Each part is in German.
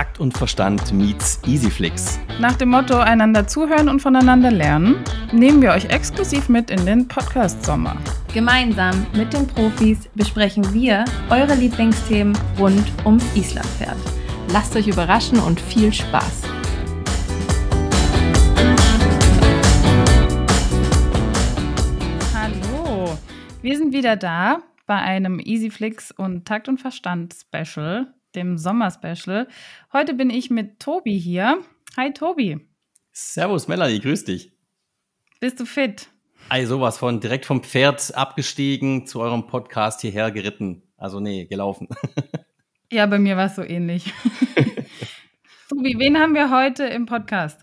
Takt und Verstand meets Easyflix. Nach dem Motto einander zuhören und voneinander lernen, nehmen wir euch exklusiv mit in den Podcast Sommer. Gemeinsam mit den Profis besprechen wir eure Lieblingsthemen rund ums Islandpferd. Lasst euch überraschen und viel Spaß! Hallo, wir sind wieder da bei einem Easyflix und Takt und Verstand Special, dem Sommer-Special. Heute bin ich mit Tobi hier. Hi Tobi. Servus Melanie, grüß dich. Bist du fit? Ey, sowas von direkt vom Pferd abgestiegen zu eurem Podcast hierher geritten. Also nee, gelaufen. ja, bei mir war es so ähnlich. Tobi, wen haben wir heute im Podcast?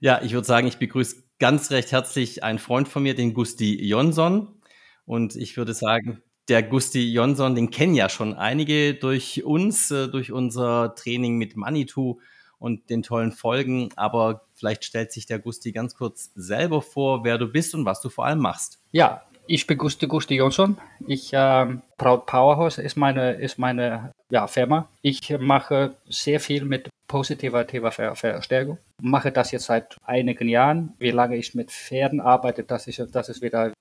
Ja, ich würde sagen, ich begrüße ganz recht herzlich einen Freund von mir, den Gusti Jonsson. Und ich würde sagen, der Gusti Jonsson, den kennen ja schon einige durch uns, äh, durch unser Training mit Manitou und den tollen Folgen. Aber vielleicht stellt sich der Gusti ganz kurz selber vor, wer du bist und was du vor allem machst. Ja, ich bin Gusti, Gusti Jonsson. Ich, äh, Proud Powerhouse ist meine, ist meine ja, Firma. Ich mache sehr viel mit positiver Ver Verstärkung. Mache das jetzt seit einigen Jahren. Wie lange ich mit Pferden arbeite, das ist, das ist wieder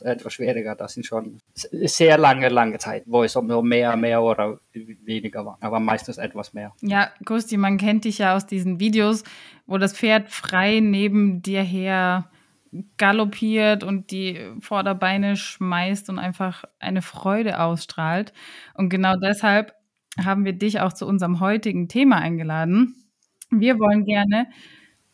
etwas schwieriger. Das sind schon sehr lange, lange Zeit, wo es nur mehr, mehr oder weniger war. Aber meistens etwas mehr. Ja, Gusti, man kennt dich ja aus diesen Videos, wo das Pferd frei neben dir her galoppiert und die Vorderbeine schmeißt und einfach eine Freude ausstrahlt. Und genau deshalb haben wir dich auch zu unserem heutigen Thema eingeladen. Wir wollen gerne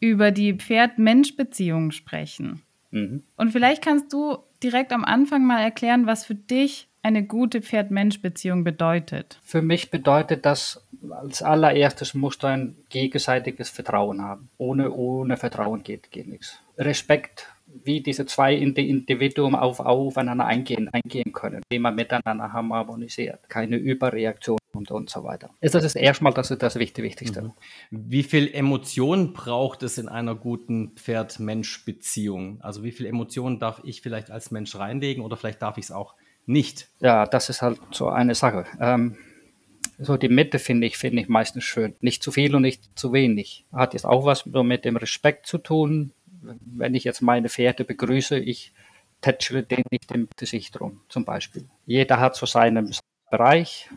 über die Pferd-Mensch-Beziehung sprechen. Mhm. Und vielleicht kannst du direkt am Anfang mal erklären, was für dich eine gute Pferd-Mensch-Beziehung bedeutet? Für mich bedeutet das, als allererstes musst du ein gegenseitiges Vertrauen haben. Ohne, ohne Vertrauen geht, geht nichts. Respekt, wie diese zwei Individuen auf, aufeinander eingehen, eingehen können, wie man miteinander harmonisiert. Keine Überreaktion und, und so weiter. Das ist erstmal das, das Wichtigste. Mhm. Wie viel Emotion braucht es in einer guten Pferd-Mensch-Beziehung? Also wie viel Emotion darf ich vielleicht als Mensch reinlegen oder vielleicht darf ich es auch nicht? Ja, das ist halt so eine Sache. Ähm, so die Mitte finde ich, finde ich meistens schön. Nicht zu viel und nicht zu wenig. Hat jetzt auch was mit dem Respekt zu tun. Wenn ich jetzt meine Pferde begrüße, ich tätschle den nicht im Gesicht rum, zum Beispiel. Jeder hat so seinen Bereich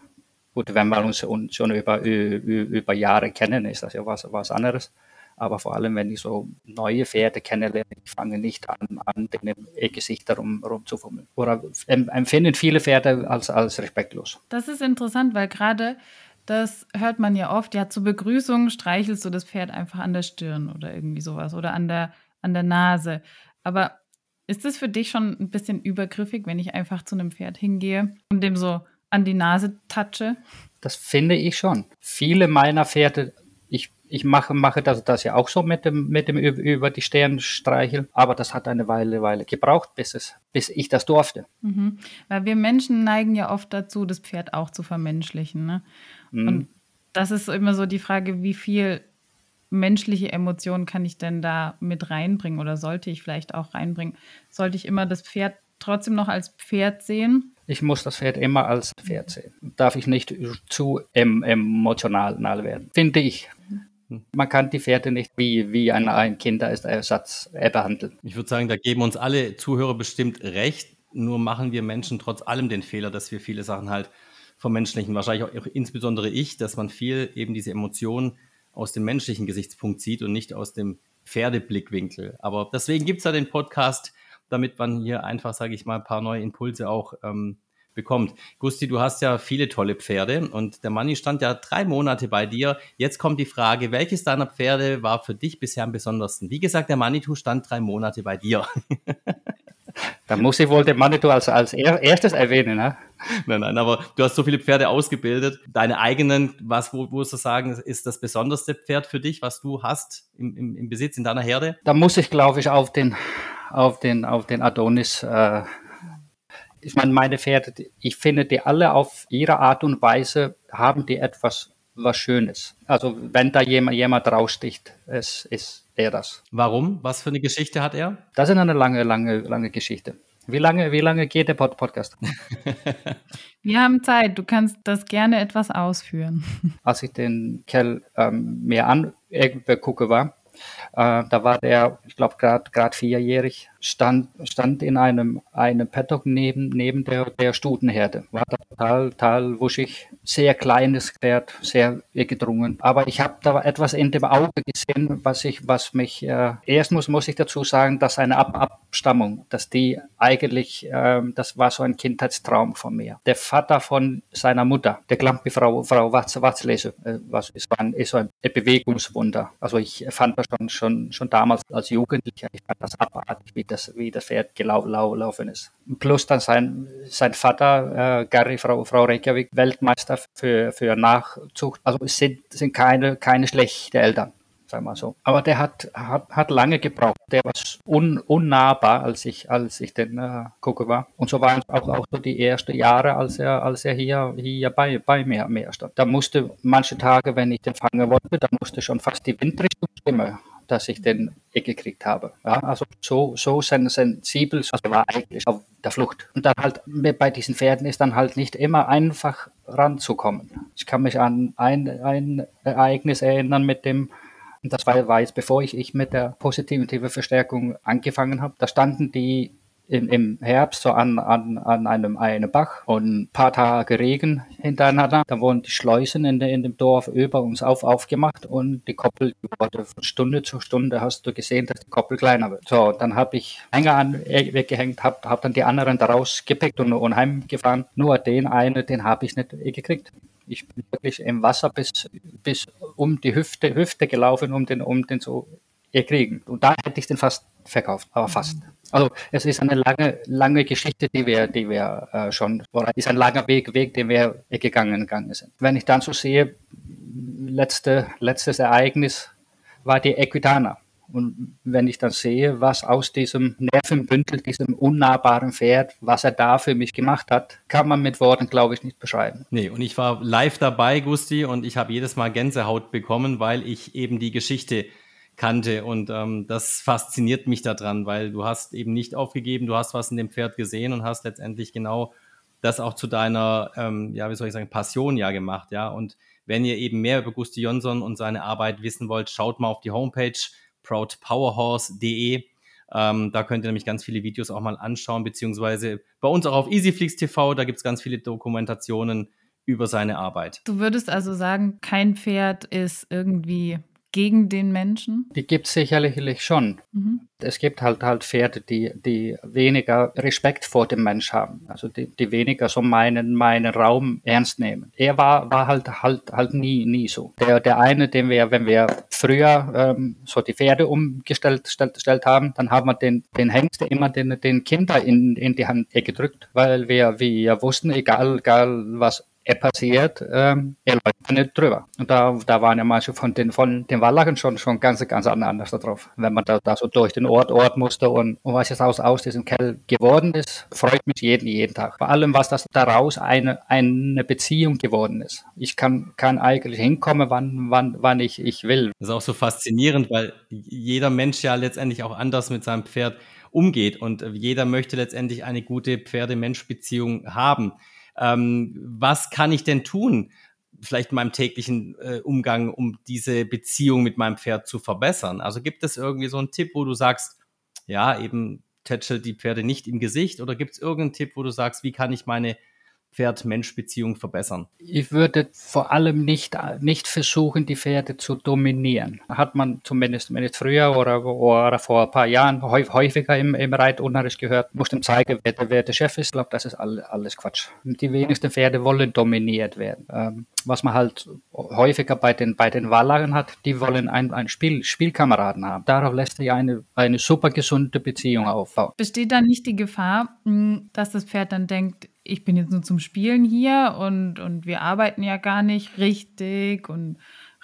Gut, wenn wir uns schon über, über Jahre kennen, ist das ja was, was anderes. Aber vor allem, wenn ich so neue Pferde kennenlerne, ich fange nicht an, an den Gesicht darum rumzufummeln. Oder empfinden viele Pferde als, als respektlos. Das ist interessant, weil gerade das hört man ja oft, ja, zur Begrüßung streichelst du das Pferd einfach an der Stirn oder irgendwie sowas oder an der, an der Nase. Aber ist es für dich schon ein bisschen übergriffig, wenn ich einfach zu einem Pferd hingehe und dem so an die Nase touche? Das finde ich schon. Viele meiner Pferde, ich, ich mache, mache das, das ja auch so mit dem, mit dem über die Stirn streicheln, aber das hat eine Weile, Weile gebraucht, bis, es, bis ich das durfte. Mhm. Weil wir Menschen neigen ja oft dazu, das Pferd auch zu vermenschlichen. Ne? Mhm. Und das ist immer so die Frage, wie viel menschliche Emotionen kann ich denn da mit reinbringen oder sollte ich vielleicht auch reinbringen? Sollte ich immer das Pferd trotzdem noch als Pferd sehen? Ich muss das Pferd immer als Pferd sehen. Darf ich nicht zu emotional werden, finde ich. Man kann die Pferde nicht wie, wie ein, ein Kinderersatz behandeln. Ich würde sagen, da geben uns alle Zuhörer bestimmt recht. Nur machen wir Menschen trotz allem den Fehler, dass wir viele Sachen halt vermenschlichen. Wahrscheinlich auch insbesondere ich, dass man viel eben diese Emotionen aus dem menschlichen Gesichtspunkt sieht und nicht aus dem Pferdeblickwinkel. Aber deswegen gibt es ja den Podcast damit man hier einfach, sage ich mal, ein paar neue Impulse auch ähm, bekommt. Gusti, du hast ja viele tolle Pferde und der Manni stand ja drei Monate bei dir. Jetzt kommt die Frage, welches deiner Pferde war für dich bisher am besondersten? Wie gesagt, der Manitou stand drei Monate bei dir. Da muss ich wohl den Manitou als, als erstes erwähnen. Ne? Nein, nein, aber du hast so viele Pferde ausgebildet. Deine eigenen, was wo, wo du sagen, ist das besonderste Pferd für dich, was du hast im, im, im Besitz in deiner Herde? Da muss ich, glaube ich, auf den auf den, auf den Adonis. Äh, ich meine, meine Pferde, ich finde die alle auf ihre Art und Weise haben die etwas was Schönes. Also wenn da jemand, jemand raussticht, es ist er das. Warum? Was für eine Geschichte hat er? Das ist eine lange, lange, lange Geschichte. Wie lange, wie lange geht der Pod Podcast? Wir haben Zeit. Du kannst das gerne etwas ausführen. Als ich den Kerl ähm, mir angucke war, äh, da war der, ich glaube, gerade vierjährig, stand, stand in einem, einem Paddock neben, neben der, der Stutenherde. War total, total wuschig, sehr kleines Pferd, sehr gedrungen. Aber ich habe da etwas in dem Auge gesehen, was ich, was mich, äh, erst muss, muss ich dazu sagen, dass eine Ab Abstammung, dass die eigentlich, äh, das war so ein Kindheitstraum von mir. Der Vater von seiner Mutter, der Klampi Frau, Frau Watz, Watzlese, äh, was ist, ein, ist so ein Bewegungswunder. Also ich fand das schon, schon, schon damals als Jugendlicher, ich fand das abartig, wie das, wie das Pferd gelaufen ist. Plus dann sein, sein Vater, äh, Gary, Frau, Frau Reykjavik, Weltmeister für, für Nachzucht. Also es sind, sind keine, keine schlechten Eltern sagen wir so. Aber der hat, hat, hat lange gebraucht. Der war un, unnahbar, als ich, als ich den äh, gucke war. Und so waren auch, auch so die ersten Jahre, als er, als er hier, hier bei, bei mir, mir stand. Da musste manche Tage, wenn ich den fangen wollte, da musste schon fast die Windrichtung stimmen dass ich den gekriegt habe. Ja, also so, so sensibel, also war eigentlich auf der Flucht. Und dann halt bei diesen Pferden ist dann halt nicht immer einfach ranzukommen. Ich kann mich an ein, ein Ereignis erinnern mit dem das war, war jetzt bevor ich, ich mit der positiven Verstärkung angefangen habe. Da standen die im, im Herbst so an, an, an einem, einem Bach und ein paar Tage Regen hintereinander. Da wurden die Schleusen in, de, in dem Dorf über uns auf, aufgemacht und die Koppel die wurde von Stunde zu Stunde hast du gesehen, dass die Koppel kleiner wird. So, dann habe ich Hänger an, äh, weggehängt, habe hab dann die anderen daraus gepickt und, und heimgefahren. Nur den einen, den habe ich nicht gekriegt. Ich bin wirklich im Wasser bis, bis um die Hüfte, Hüfte gelaufen, um den, um den zu kriegen. Und da hätte ich den fast verkauft, aber fast. Also es ist eine lange, lange Geschichte, die wir, die wir äh, schon, ist ein langer Weg, Weg, den wir gegangen, gegangen sind. Wenn ich dann so sehe, letzte, letztes Ereignis war die Equitana. Und wenn ich dann sehe, was aus diesem Nervenbündel, diesem unnahbaren Pferd, was er da für mich gemacht hat, kann man mit Worten, glaube ich, nicht beschreiben. Nee, und ich war live dabei, Gusti, und ich habe jedes Mal Gänsehaut bekommen, weil ich eben die Geschichte kannte. Und ähm, das fasziniert mich daran, weil du hast eben nicht aufgegeben, du hast was in dem Pferd gesehen und hast letztendlich genau das auch zu deiner, ähm, ja, wie soll ich sagen, Passion ja gemacht, ja. Und wenn ihr eben mehr über Gusti Jonsson und seine Arbeit wissen wollt, schaut mal auf die Homepage proudpowerhorse.de. Ähm, da könnt ihr nämlich ganz viele Videos auch mal anschauen, beziehungsweise bei uns auch auf Easyflix TV, da gibt es ganz viele Dokumentationen über seine Arbeit. Du würdest also sagen, kein Pferd ist irgendwie gegen den Menschen? Die gibt es sicherlich schon. Mhm. Es gibt halt halt Pferde, die, die weniger Respekt vor dem Mensch haben. Also die, die weniger so meinen, meinen Raum ernst nehmen. Er war, war halt halt halt nie, nie so. Der, der eine, den wir, wenn wir früher ähm, so die Pferde umgestellt stellt, stellt haben, dann haben wir den, den Hengst immer den, den Kinder in, in die Hand gedrückt, weil wir, wir wussten, egal, egal was er passiert, ähm, er läuft nicht drüber. Und da, da waren ja manche von den, von den Wallachen schon, schon ganz, ganz anders drauf. Wenn man da, da so durch den Ort, Ort musste und, und was jetzt aus, aus diesem Kell geworden ist, freut mich jeden, jeden Tag. Vor allem, was das daraus eine, eine Beziehung geworden ist. Ich kann, kann eigentlich hinkommen, wann, wann, wann ich, ich will. Das ist auch so faszinierend, weil jeder Mensch ja letztendlich auch anders mit seinem Pferd umgeht und jeder möchte letztendlich eine gute Pferde-Mensch-Beziehung haben ähm, was kann ich denn tun, vielleicht in meinem täglichen äh, Umgang, um diese Beziehung mit meinem Pferd zu verbessern? Also gibt es irgendwie so einen Tipp, wo du sagst, ja, eben tätschelt die Pferde nicht im Gesicht oder gibt es irgendeinen Tipp, wo du sagst, wie kann ich meine Pferd-Mensch-Beziehung verbessern? Ich würde vor allem nicht, nicht versuchen, die Pferde zu dominieren. Hat man zumindest, zumindest früher oder, oder vor ein paar Jahren häufiger im, im Reitunterricht gehört, muss dem zeigen, wer, wer der Chef ist. Ich glaube, das ist alles Quatsch. Die wenigsten Pferde wollen dominiert werden. Ähm, was man halt häufiger bei den, bei den Wallern hat, die wollen einen, einen Spiel, Spielkameraden haben. Darauf lässt sich eine, eine super gesunde Beziehung aufbauen. Besteht da nicht die Gefahr, hm, dass das Pferd dann denkt, ich bin jetzt nur zum Spielen hier und, und wir arbeiten ja gar nicht richtig und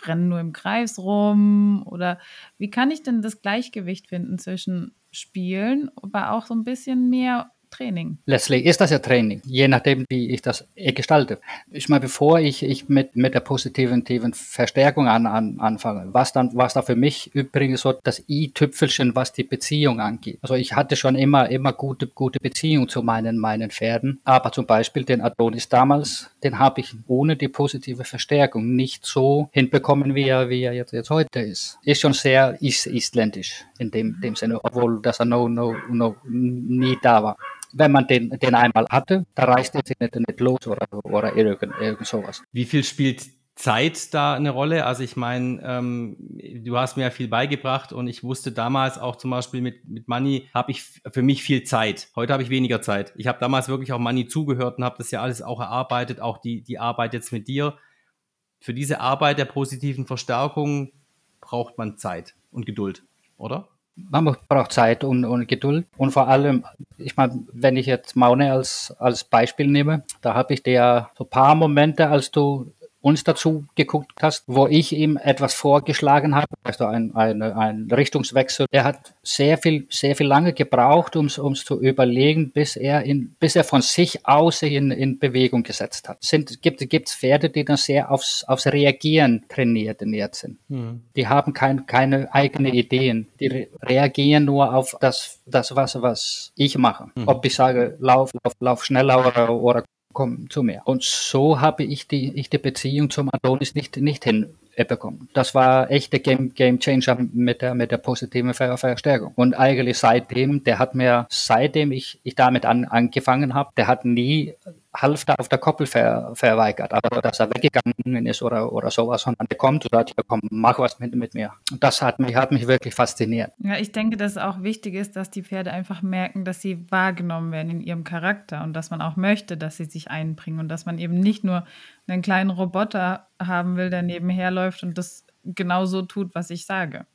rennen nur im Kreis rum? Oder wie kann ich denn das Gleichgewicht finden zwischen Spielen, aber auch so ein bisschen mehr Training. Letztlich ist das ja Training, je nachdem, wie ich das gestalte. Ich meine, bevor ich, ich mit, mit der positiven Verstärkung an, an, anfange, was dann, was da für mich übrigens so das i-Tüpfelchen, was die Beziehung angeht. Also ich hatte schon immer, immer gute, gute Beziehung zu meinen, meinen Pferden, aber zum Beispiel den Adonis damals, den habe ich ohne die positive Verstärkung nicht so hinbekommen, wie er, wie er jetzt, jetzt heute ist. Ist schon sehr is isländisch in dem, dem Sinne, obwohl das no, no, no, nie da war wenn man den, den einmal hatte, da reißt sich nicht, nicht los oder, oder irgend, irgend sowas. Wie viel spielt Zeit da eine Rolle? Also ich meine, ähm, du hast mir ja viel beigebracht und ich wusste damals auch zum Beispiel mit, mit Money habe ich für mich viel Zeit. Heute habe ich weniger Zeit. Ich habe damals wirklich auch Money zugehört und habe das ja alles auch erarbeitet, auch die, die Arbeit jetzt mit dir. Für diese Arbeit der positiven Verstärkung braucht man Zeit und Geduld, oder? Man braucht Zeit und, und Geduld. Und vor allem, ich meine, wenn ich jetzt Maune als, als Beispiel nehme, da habe ich dir so ein paar Momente, als du uns dazu geguckt hast, wo ich ihm etwas vorgeschlagen habe, also ein, ein, ein Richtungswechsel. Er hat sehr viel, sehr viel lange gebraucht, um es zu überlegen, bis er, in, bis er von sich aus in, in Bewegung gesetzt hat. Sind, gibt es Pferde, die dann sehr aufs, aufs Reagieren trainiert sind. Mhm. Die haben kein, keine eigenen Ideen. Die re reagieren nur auf das, das was, was ich mache. Mhm. Ob ich sage, lauf, lauf, lauf schneller oder, oder komm zu mir. Und so habe ich die, ich die Beziehung zum Adonis nicht, nicht hin, bekommen. Das war echt der Game, Game Changer mit der, mit der positiven Ver Verstärkung. Und eigentlich seitdem, der hat mir, seitdem ich, ich damit an, angefangen habe, der hat nie Halfter auf der Koppel ver, verweigert, aber dass er weggegangen ist oder, oder sowas, sondern der kommt und sagt, ja komm, mach was mit, mit mir. Und das hat mich, hat mich wirklich fasziniert. Ja, ich denke, dass es auch wichtig ist, dass die Pferde einfach merken, dass sie wahrgenommen werden in ihrem Charakter und dass man auch möchte, dass sie sich einbringen und dass man eben nicht nur einen kleinen Roboter haben will, der nebenher läuft und das genauso tut, was ich sage.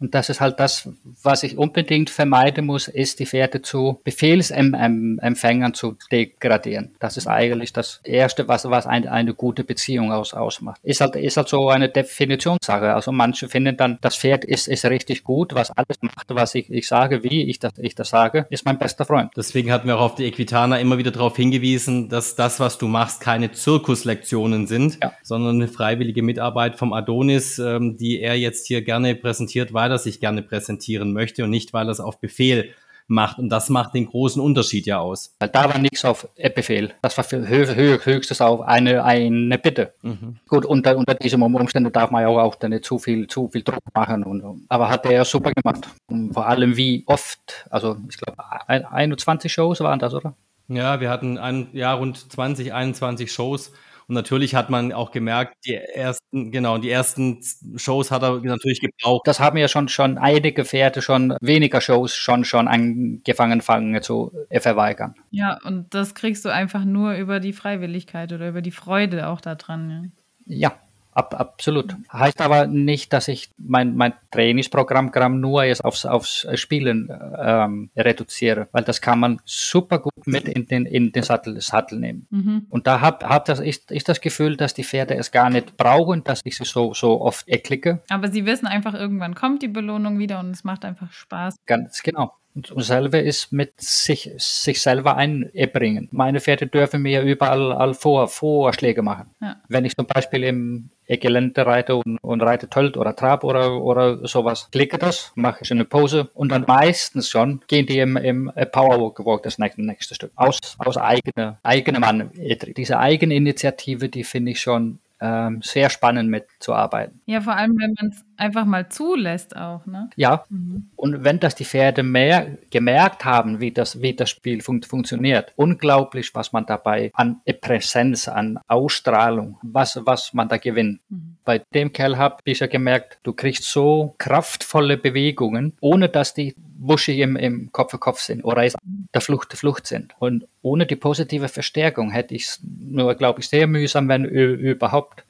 Und das ist halt das, was ich unbedingt vermeiden muss, ist die Pferde zu Befehlsempfängern zu degradieren. Das ist eigentlich das Erste, was, was eine, eine gute Beziehung aus, ausmacht. Ist halt, ist halt so eine Definitionssache. Also manche finden dann, das Pferd ist, ist richtig gut, was alles macht, was ich, ich sage, wie ich das, ich das sage, ist mein bester Freund. Deswegen hatten wir auch auf die Equitana immer wieder darauf hingewiesen, dass das, was du machst, keine Zirkuslektionen sind, ja. sondern eine freiwillige Mitarbeit vom Adonis, ähm, die er jetzt hier gerne präsentiert, weil er sich gerne präsentieren möchte und nicht, weil er es auf Befehl macht. Und das macht den großen Unterschied ja aus. Da war nichts auf Befehl. Das war höchstes auf eine, eine Bitte. Mhm. Gut, unter, unter diesen Umständen darf man ja auch, auch nicht zu viel, zu viel Druck machen. Und, aber hat er super gemacht. Und vor allem wie oft, also ich glaube 21 Shows waren das, oder? Ja, wir hatten ein, ja, rund 20, 21 Shows und natürlich hat man auch gemerkt, die ersten, genau, die ersten Shows hat er natürlich gebraucht. Das haben ja schon, schon einige Pferde schon weniger Shows schon, schon angefangen fangen zu verweigern. Ja, und das kriegst du einfach nur über die Freiwilligkeit oder über die Freude auch daran. Ja, ja Ab, absolut. Heißt aber nicht, dass ich mein, mein Trainingsprogramm nur jetzt aufs, aufs Spielen ähm, reduziere, weil das kann man super gut mit in den, in den Sattel, Sattel nehmen. Mhm. Und da hab, hab das, ist, ist das Gefühl, dass die Pferde es gar nicht brauchen, dass ich sie so, so oft erklicke. Aber sie wissen einfach, irgendwann kommt die Belohnung wieder und es macht einfach Spaß. Ganz genau. Und selber ist mit sich, sich selber einbringen. Meine Pferde dürfen mir überall Vor, Vorschläge machen. Ja. Wenn ich zum Beispiel im Gelände reite und, und reite Tölt oder Trab oder, oder sowas, klicke das, mache ich eine Pose und dann meistens schon gehen die im, im Powerwalk Walk das nächste, nächste Stück. Aus, aus eigener, eigenem Mann. Diese Eigeninitiative, die finde ich schon ähm, sehr spannend mitzuarbeiten. Ja, vor allem, wenn man es einfach mal zulässt auch, ne? Ja, mhm. und wenn das die Pferde mehr gemerkt haben, wie das, wie das Spiel fun funktioniert, unglaublich, was man dabei an Präsenz, an Ausstrahlung, was, was man da gewinnt. Mhm. Bei dem Kerl habe ich ja gemerkt, du kriegst so kraftvolle Bewegungen, ohne dass die wuschig im, im Kopf für Kopf sind oder der Flucht der Flucht sind. Und ohne die positive Verstärkung hätte ich es nur, glaube ich, sehr mühsam, wenn überhaupt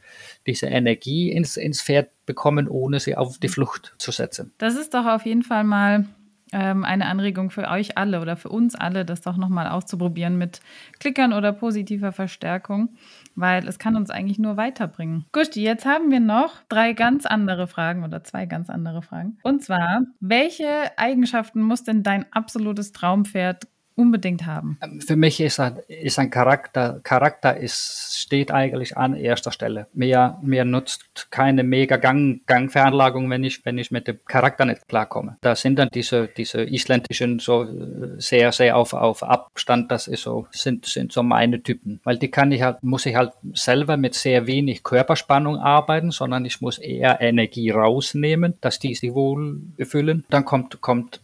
diese Energie ins, ins Pferd bekommen, ohne sie auf die Flucht zu setzen. Das ist doch auf jeden Fall mal ähm, eine Anregung für euch alle oder für uns alle, das doch nochmal auszuprobieren mit Klickern oder positiver Verstärkung, weil es kann uns eigentlich nur weiterbringen. Gusti, jetzt haben wir noch drei ganz andere Fragen oder zwei ganz andere Fragen. Und zwar, welche Eigenschaften muss denn dein absolutes Traumpferd unbedingt haben? Ähm, für mich ist ist ein Charakter, Charakter ist, steht eigentlich an erster Stelle. Mir, mir nutzt keine mega Gang, Gangveranlagung, wenn ich, wenn ich mit dem Charakter nicht klarkomme. Da sind dann diese, diese isländischen so äh, sehr, sehr auf, auf Abstand, das ist so, sind, sind so meine Typen. Weil die kann ich halt, muss ich halt selber mit sehr wenig Körperspannung arbeiten, sondern ich muss eher Energie rausnehmen, dass die sich wohl befüllen. Dann kommt, kommt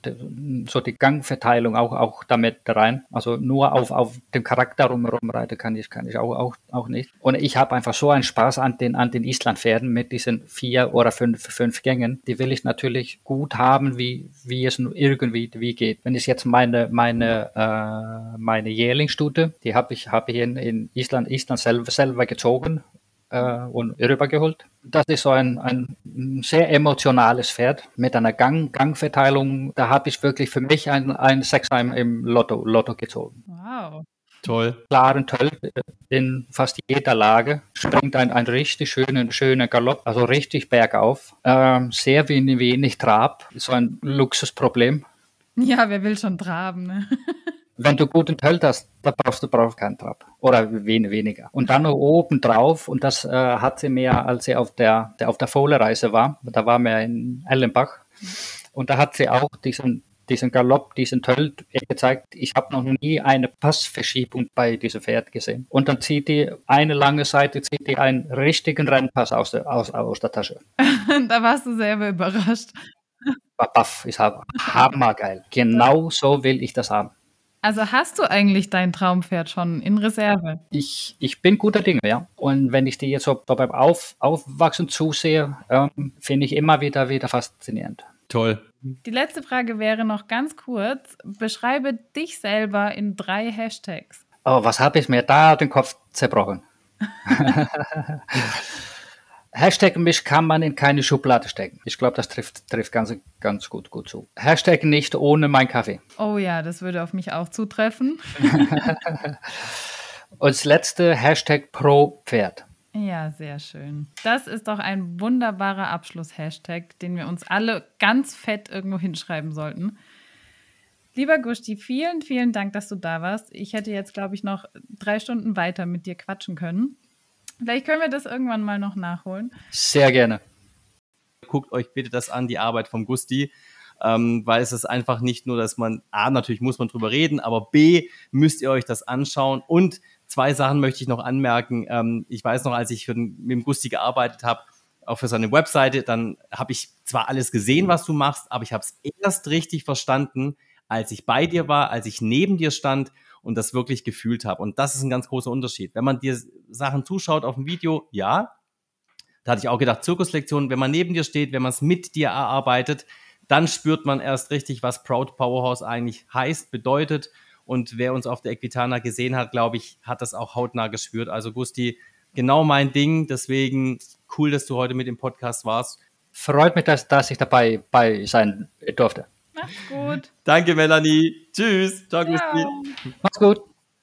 so die Gangverteilung auch, auch damit rein. Also nur auf, auf dem Charakter rumherum reiten kann ich, kann ich auch, auch, auch nicht. Und ich habe einfach so einen Spaß an den, an den Islandpferden mit diesen vier oder fünf, fünf Gängen. Die will ich natürlich gut haben, wie, wie es irgendwie wie geht. Wenn ich jetzt meine, meine, äh, meine Jährlingsstute, die habe ich, habe ich in, in Island, Island selber, selber gezogen äh, und rübergeholt. Das ist so ein, ein sehr emotionales Pferd mit einer Gang, Gangverteilung. Da habe ich wirklich für mich ein, ein Sechser im Lotto, Lotto gezogen. Wow. Toll. Klaren Töll in fast jeder Lage. Springt ein, ein richtig schöner, schöner Galopp, also richtig bergauf. Ähm, sehr wenig, wenig Trab. So ein Luxusproblem. Ja, wer will schon traben, ne? Wenn du guten Tölt hast, da brauchst du brauchst keinen Trab. Oder wen, weniger. Und dann noch oben drauf, und das äh, hat sie mehr, als sie auf der, der auf der Fohlereise war. Da war wir in Ellenbach. Und da hat sie auch diesen, diesen Galopp, diesen Tölt gezeigt. Ich habe noch nie eine Passverschiebung bei diesem Pferd gesehen. Und dann zieht die eine lange Seite, zieht die einen richtigen Rennpass aus der, aus, aus der Tasche. da warst du selber überrascht. Baff, ich habe hammergeil. Genau so will ich das haben. Also hast du eigentlich dein Traumpferd schon in Reserve? Ich, ich bin guter Dinge, ja. Und wenn ich die jetzt so beim Auf, Aufwachsen zusehe, ähm, finde ich immer wieder, wieder faszinierend. Toll. Die letzte Frage wäre noch ganz kurz. Beschreibe dich selber in drei Hashtags. Oh, was habe ich mir da den Kopf zerbrochen? Hashtag mich kann man in keine Schublade stecken. Ich glaube, das trifft, trifft ganz, ganz gut, gut zu. Hashtag nicht ohne mein Kaffee. Oh ja, das würde auf mich auch zutreffen. Und das letzte Hashtag pro Pferd. Ja, sehr schön. Das ist doch ein wunderbarer Abschluss-Hashtag, den wir uns alle ganz fett irgendwo hinschreiben sollten. Lieber Gusti, vielen, vielen Dank, dass du da warst. Ich hätte jetzt, glaube ich, noch drei Stunden weiter mit dir quatschen können. Vielleicht können wir das irgendwann mal noch nachholen. Sehr gerne. Guckt euch bitte das an, die Arbeit vom Gusti. Ähm, weil es ist einfach nicht nur, dass man, A, natürlich muss man drüber reden, aber B, müsst ihr euch das anschauen. Und zwei Sachen möchte ich noch anmerken. Ähm, ich weiß noch, als ich den, mit dem Gusti gearbeitet habe, auch für seine Webseite, dann habe ich zwar alles gesehen, was du machst, aber ich habe es erst richtig verstanden, als ich bei dir war, als ich neben dir stand und das wirklich gefühlt habe. Und das ist ein ganz großer Unterschied. Wenn man dir Sachen zuschaut auf dem Video, ja, da hatte ich auch gedacht, Zirkuslektionen, wenn man neben dir steht, wenn man es mit dir erarbeitet, dann spürt man erst richtig, was Proud Powerhouse eigentlich heißt, bedeutet. Und wer uns auf der Equitana gesehen hat, glaube ich, hat das auch hautnah gespürt. Also Gusti, genau mein Ding. Deswegen cool, dass du heute mit dem Podcast warst. Freut mich, dass, dass ich dabei bei sein durfte. Macht's gut. Danke, Melanie. Tschüss. Ciao, Ciao. Mach's gut.